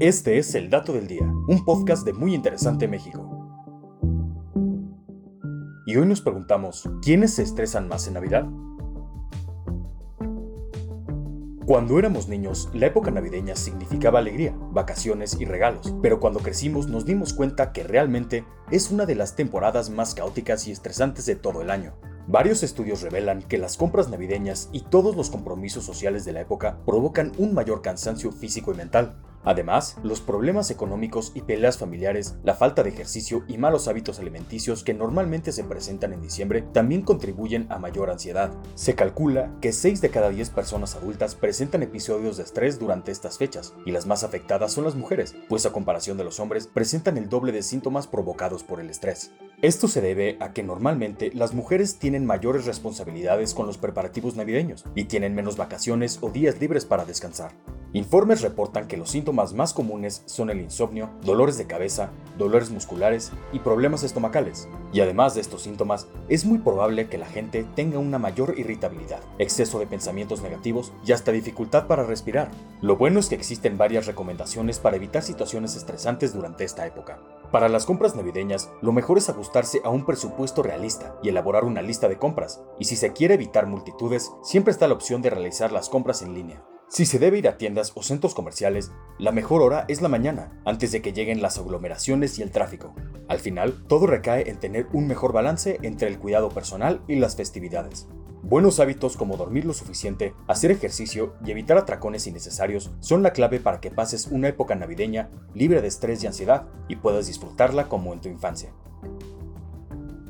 Este es El Dato del Día, un podcast de Muy Interesante México. Y hoy nos preguntamos, ¿quiénes se estresan más en Navidad? Cuando éramos niños, la época navideña significaba alegría, vacaciones y regalos, pero cuando crecimos nos dimos cuenta que realmente es una de las temporadas más caóticas y estresantes de todo el año. Varios estudios revelan que las compras navideñas y todos los compromisos sociales de la época provocan un mayor cansancio físico y mental, Además, los problemas económicos y peleas familiares, la falta de ejercicio y malos hábitos alimenticios que normalmente se presentan en diciembre también contribuyen a mayor ansiedad. Se calcula que 6 de cada 10 personas adultas presentan episodios de estrés durante estas fechas, y las más afectadas son las mujeres, pues a comparación de los hombres presentan el doble de síntomas provocados por el estrés. Esto se debe a que normalmente las mujeres tienen mayores responsabilidades con los preparativos navideños y tienen menos vacaciones o días libres para descansar. Informes reportan que los síntomas más comunes son el insomnio, dolores de cabeza, dolores musculares y problemas estomacales. Y además de estos síntomas, es muy probable que la gente tenga una mayor irritabilidad, exceso de pensamientos negativos y hasta dificultad para respirar. Lo bueno es que existen varias recomendaciones para evitar situaciones estresantes durante esta época. Para las compras navideñas, lo mejor es ajustarse a un presupuesto realista y elaborar una lista de compras. Y si se quiere evitar multitudes, siempre está la opción de realizar las compras en línea. Si se debe ir a tiendas o centros comerciales, la mejor hora es la mañana, antes de que lleguen las aglomeraciones y el tráfico. Al final, todo recae en tener un mejor balance entre el cuidado personal y las festividades. Buenos hábitos como dormir lo suficiente, hacer ejercicio y evitar atracones innecesarios son la clave para que pases una época navideña libre de estrés y ansiedad y puedas disfrutarla como en tu infancia.